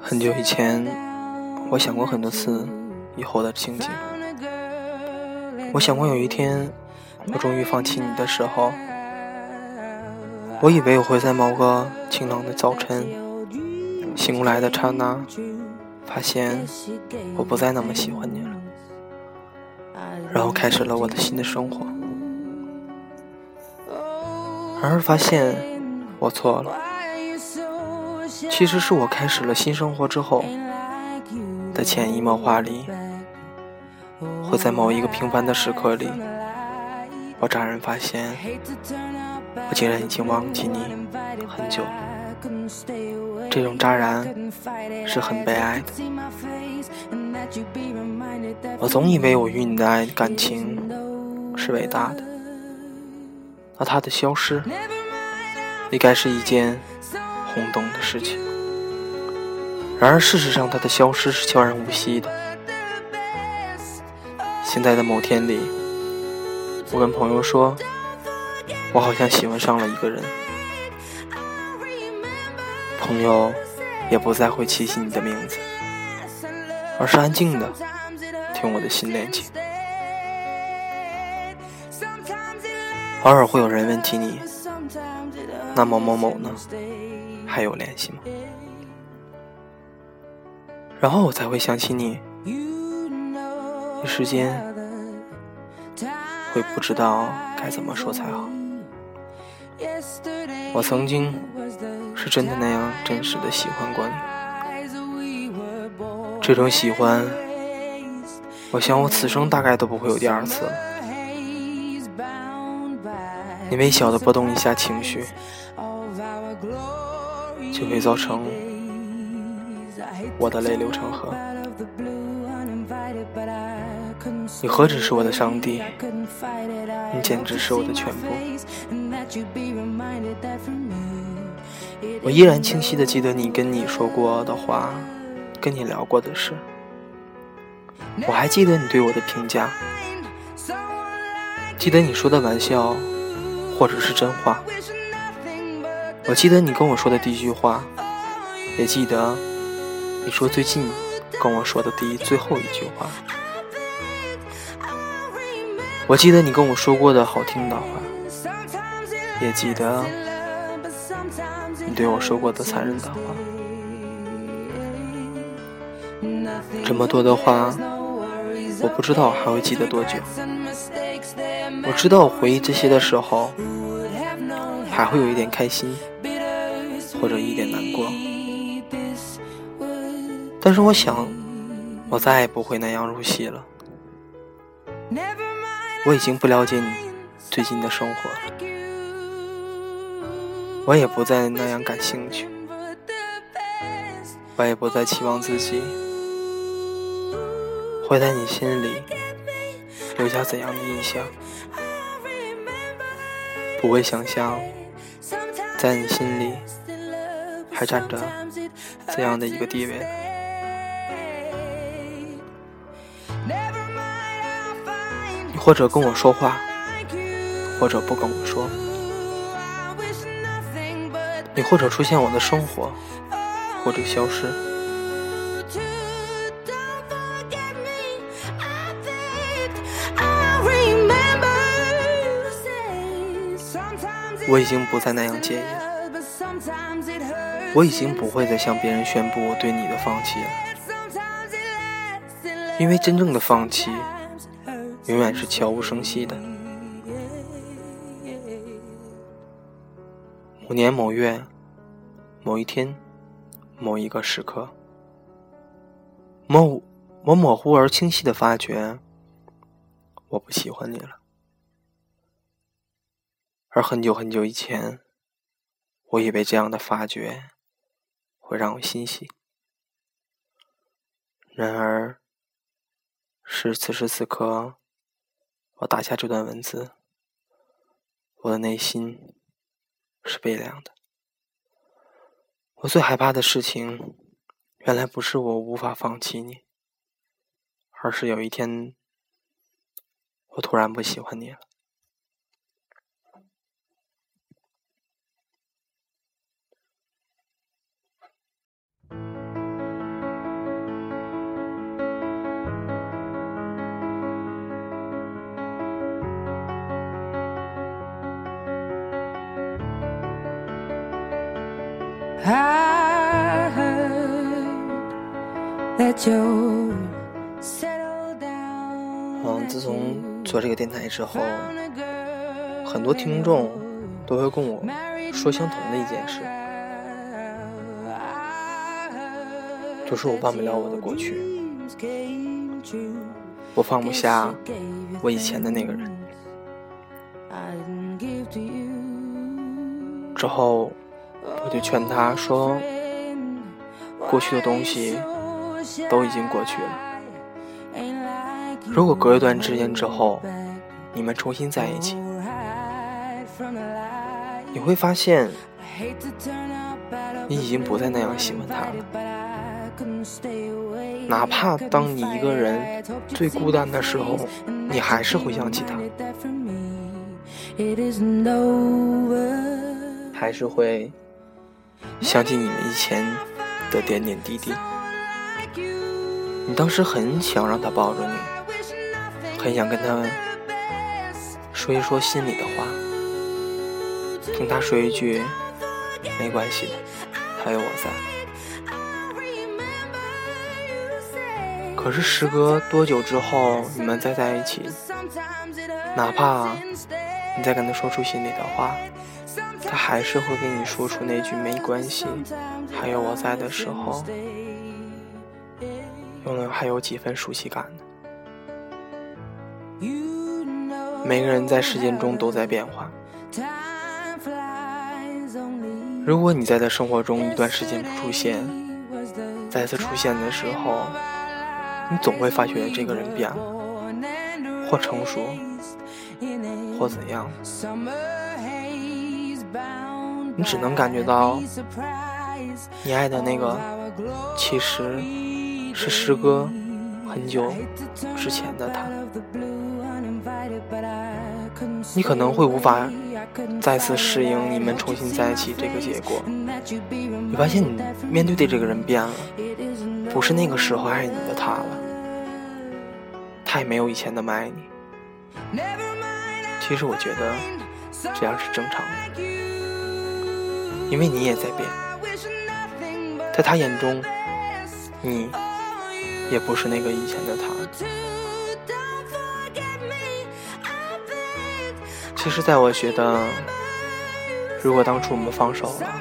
很久以前，我想过很多次以后的情景。我想过有一天，我终于放弃你的时候，我以为我会在某个晴朗的早晨醒过来的刹那，发现我不再那么喜欢你了，然后开始了我的新的生活。然而发现我错了。其实是我开始了新生活之后的潜移默化里，会在某一个平凡的时刻里，我乍然发现，我竟然已经忘记你很久了。这种乍然是很悲哀的。我总以为我与你的爱感情是伟大的，而它的消失，应该是一件。轰动的事情，然而事实上，它的消失是悄然无息的。现在的某天里，我跟朋友说，我好像喜欢上了一个人。朋友也不再会提起你的名字，而是安静的听我的新恋情。偶尔会有人问起你，那某某某呢？还有联系吗？然后我才会想起你，一时间会不知道该怎么说才好。我曾经是真的那样真实的喜欢过你，这种喜欢，我想我此生大概都不会有第二次了。你微小的波动一下情绪。就会造成我的泪流成河。你何止是我的上帝，你简直是我的全部。我依然清晰的记得你跟你说过的话，跟你聊过的事。我还记得你对我的评价，记得你说的玩笑，或者是真话。我记得你跟我说的第一句话，也记得你说最近跟我说的第一最后一句话。我记得你跟我说过的好听的话，也记得你对我说过的残忍的话。这么多的话，我不知道还会记得多久。我知道我回忆这些的时候，还会有一点开心。或者一点难过，但是我想，我再也不会那样入戏了。我已经不了解你最近的生活了，我也不再那样感兴趣，我也不再期望自己会在你心里留下怎样的印象，不会想象在你心里。还占着怎样的一个地位？你或者跟我说话，或者不跟我说；你或者出现我的生活，或者消失。我已经不再那样介意。我已经不会再向别人宣布我对你的放弃了，因为真正的放弃永远是悄无声息的。某年某月某一天某一个时刻，某我模糊而清晰的发觉，我不喜欢你了。而很久很久以前，我以为这样的发觉。会让我欣喜。然而，是此时此刻，我打下这段文字，我的内心是悲凉的。我最害怕的事情，原来不是我无法放弃你，而是有一天，我突然不喜欢你了。嗯，自从做这个电台之后，很多听众都会跟我说相同的一件事，就是我忘不了我的过去，我放不下我以前的那个人。之后，我就劝他说：“过去的东西都已经过去了。”如果隔一段时间之后，你们重新在一起，你会发现，你已经不再那样喜欢他了。哪怕当你一个人最孤单的时候，你还是会想起他，还是会想起你们以前的点点滴滴。你当时很想让他抱着你。很想跟他说一说心里的话，听他说一句“没关系的，还有我在”。可是时隔多久之后，你们再在一起，哪怕你再跟他说出心里的话，他还是会跟你说出那句“没关系，还有我在”的时候，有没有还有几分熟悉感呢？每个人在时间中都在变化。如果你在他生活中一段时间不出现，再次出现的时候，你总会发觉这个人变了，或成熟，或怎样。你只能感觉到，你爱的那个其实是时隔很久之前的他。你可能会无法再次适应你们重新在一起这个结果。你发现你面对的这个人变了，不是那个时候爱你的他了，他也没有以前那么爱你。其实我觉得这样是正常的，因为你也在变，在他眼中，你也不是那个以前的他。其实，在我觉得，如果当初我们放手了，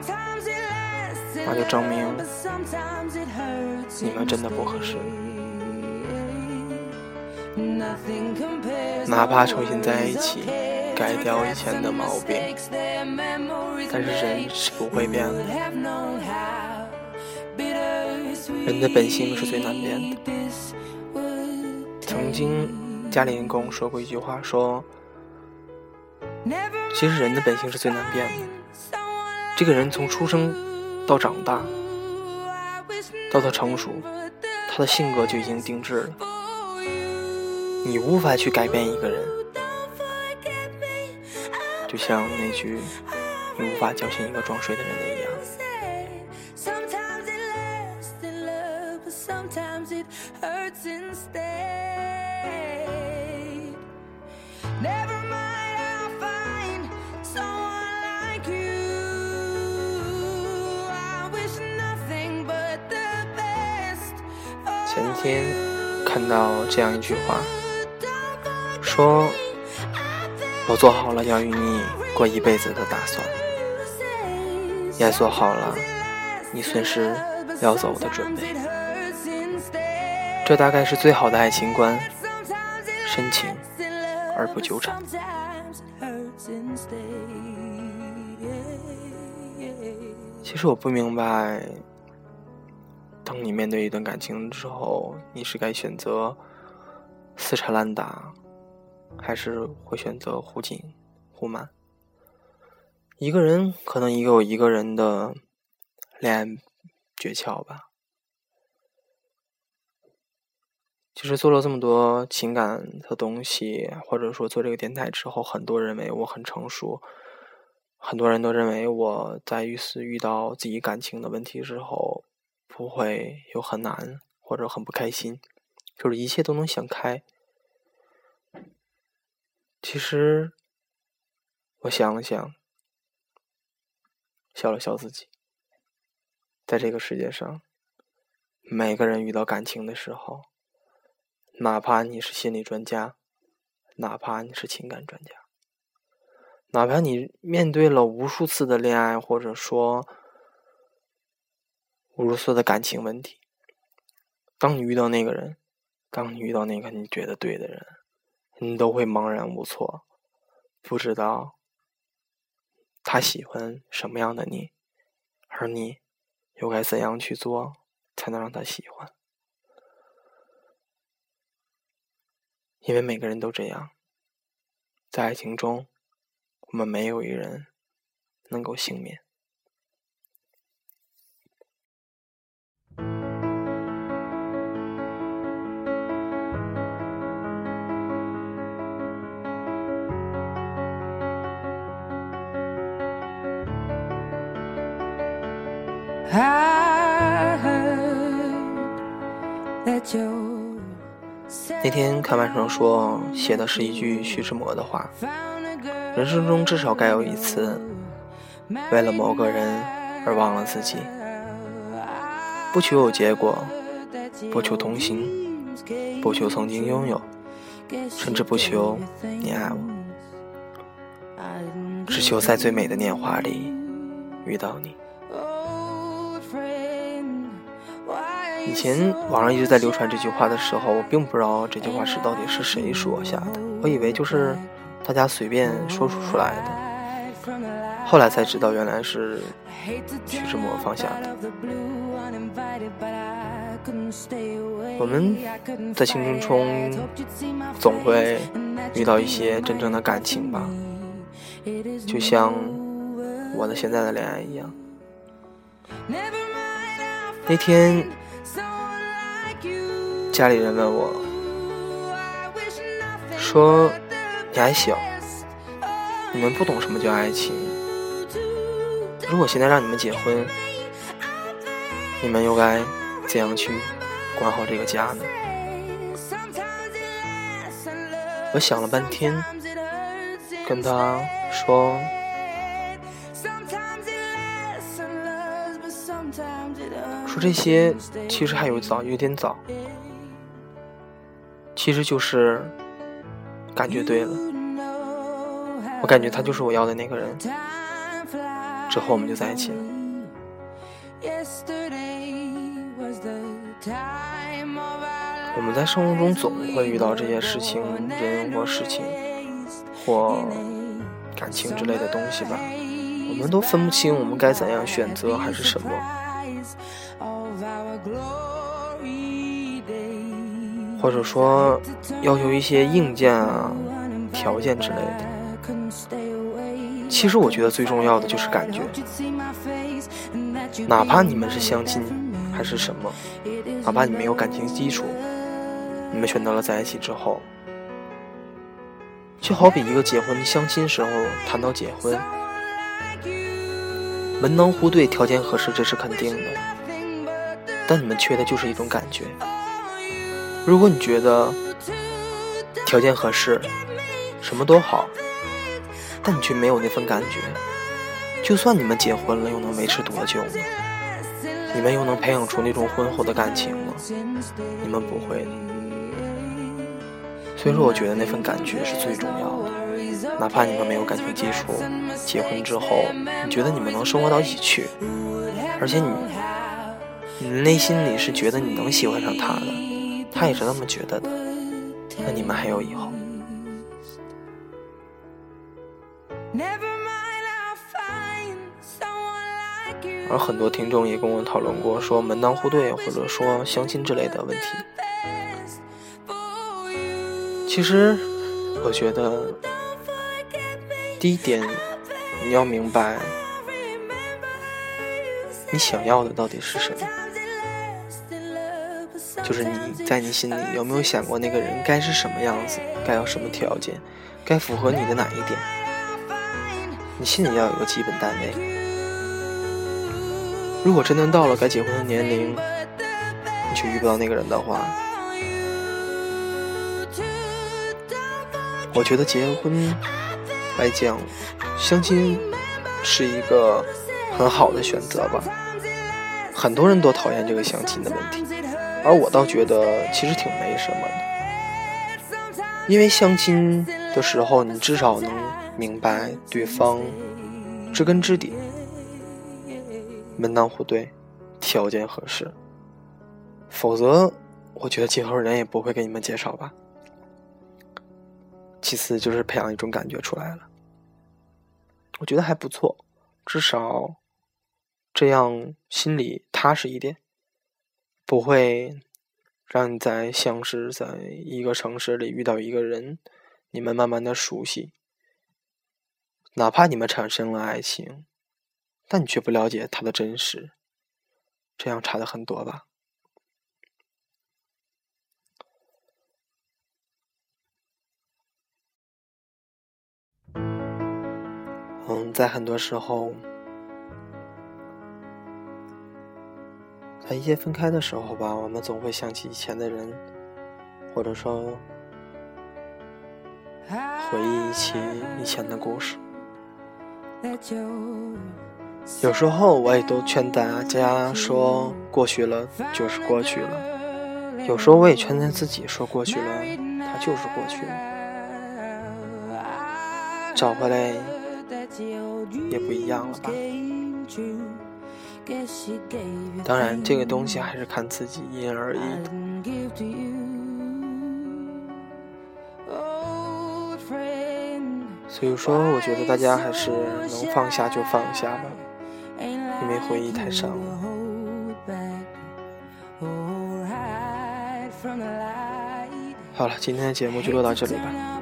那就证明你们真的不合适。哪怕重新在一起，改掉以前的毛病，但是人是不会变的。人的本性是最难变的。曾经，家里人跟我说过一句话，说。其实人的本性是最难变的。这个人从出生到长大，到他成熟，他的性格就已经定制了。你无法去改变一个人，就像那句“你无法叫醒一个装睡的人”的一样。前天看到这样一句话，说：“我做好了要与你过一辈子的打算，也做好了你随时要走的准备。这大概是最好的爱情观，深情而不纠缠。”其实我不明白。当你面对一段感情之后，你是该选择死缠烂打，还是会选择忽紧忽慢？一个人可能也有一个人的恋爱诀窍吧。其实做了这么多情感的东西，或者说做这个电台之后，很多人认为我很成熟，很多人都认为我在遇事遇到自己感情的问题之后。不会有很难或者很不开心，就是一切都能想开。其实，我想了想，笑了笑自己，在这个世界上，每个人遇到感情的时候，哪怕你是心理专家，哪怕你是情感专家，哪怕你面对了无数次的恋爱，或者说无数次的感情问题，当你遇到那个人，当你遇到那个你觉得对的人，你都会茫然无措，不知道他喜欢什么样的你，而你。又该怎样去做才能让他喜欢？因为每个人都这样，在爱情中，我们没有一人能够幸免。那天看网上说，写的是一句徐志摩的话：“人生中至少该有一次，为了某个人而忘了自己，不求有结果，不求同行，不求曾经拥有，甚至不求你爱我，只求在最美的年华里遇到你。”以前网上一直在流传这句话的时候，我并不知道这句话是到底是谁说下的，我以为就是大家随便说出出来的。后来才知道，原来是徐志摩放下的。我们在青春中总会遇到一些真正的感情吧，就像我的现在的恋爱一样。那天。家里人问我，说：“你还小，你们不懂什么叫爱情。如果现在让你们结婚，你们又该怎样去管好这个家呢？”我想了半天，跟他说：“说这些其实还有早，有点早。”其实就是感觉对了，我感觉他就是我要的那个人，之后我们就在一起了。我们在生活中总会遇到这些事情，人或事情或感情之类的东西吧，我们都分不清我们该怎样选择还是什么。或者说要求一些硬件啊、条件之类的。其实我觉得最重要的就是感觉，哪怕你们是相亲还是什么，哪怕你没有感情基础，你们选择了在一起之后，就好比一个结婚相亲时候谈到结婚，门当户对、条件合适这是肯定的，但你们缺的就是一种感觉。如果你觉得条件合适，什么都好，但你却没有那份感觉，就算你们结婚了，又能维持多久呢？你们又能培养出那种婚后的感情吗？你们不会的。所以说，我觉得那份感觉是最重要的。哪怕你们没有感情基础，结婚之后，你觉得你们能生活到一起去，而且你，你内心里是觉得你能喜欢上他的。他也是那么觉得的，那你们还有以后。而很多听众也跟我讨论过，说门当户对，或者说相亲之类的问题。其实，我觉得第一点，你要明白，你想要的到底是什么。就是你在你心里有没有想过那个人该是什么样子，该有什么条件，该符合你的哪一点？你心里要有个基本单位。如果真的到了该结婚的年龄，你却遇不到那个人的话，我觉得结婚来讲，相亲是一个很好的选择吧。很多人都讨厌这个相亲的问题，而我倒觉得其实挺没什么的。因为相亲的时候，你至少能明白对方知根知底、门当户对、条件合适。否则，我觉得介绍人也不会给你们介绍吧。其次就是培养一种感觉出来了，我觉得还不错，至少这样心里踏实一点，不会让你在像是在一个城市里遇到一个人，你们慢慢的熟悉，哪怕你们产生了爱情，但你却不了解他的真实，这样差的很多吧。嗯，在很多时候，在一些分开的时候吧，我们总会想起以前的人，或者说回忆起以前的故事。有时候我也都劝大家说，过去了就是过去了。有时候我也劝劝自己说，过去了，它就是过去了，找回来。也不一样了吧？当然，这个东西还是看自己，因人而异的。所以说，我觉得大家还是能放下就放下吧，因为回忆太伤了。好了，今天的节目就录到这里吧，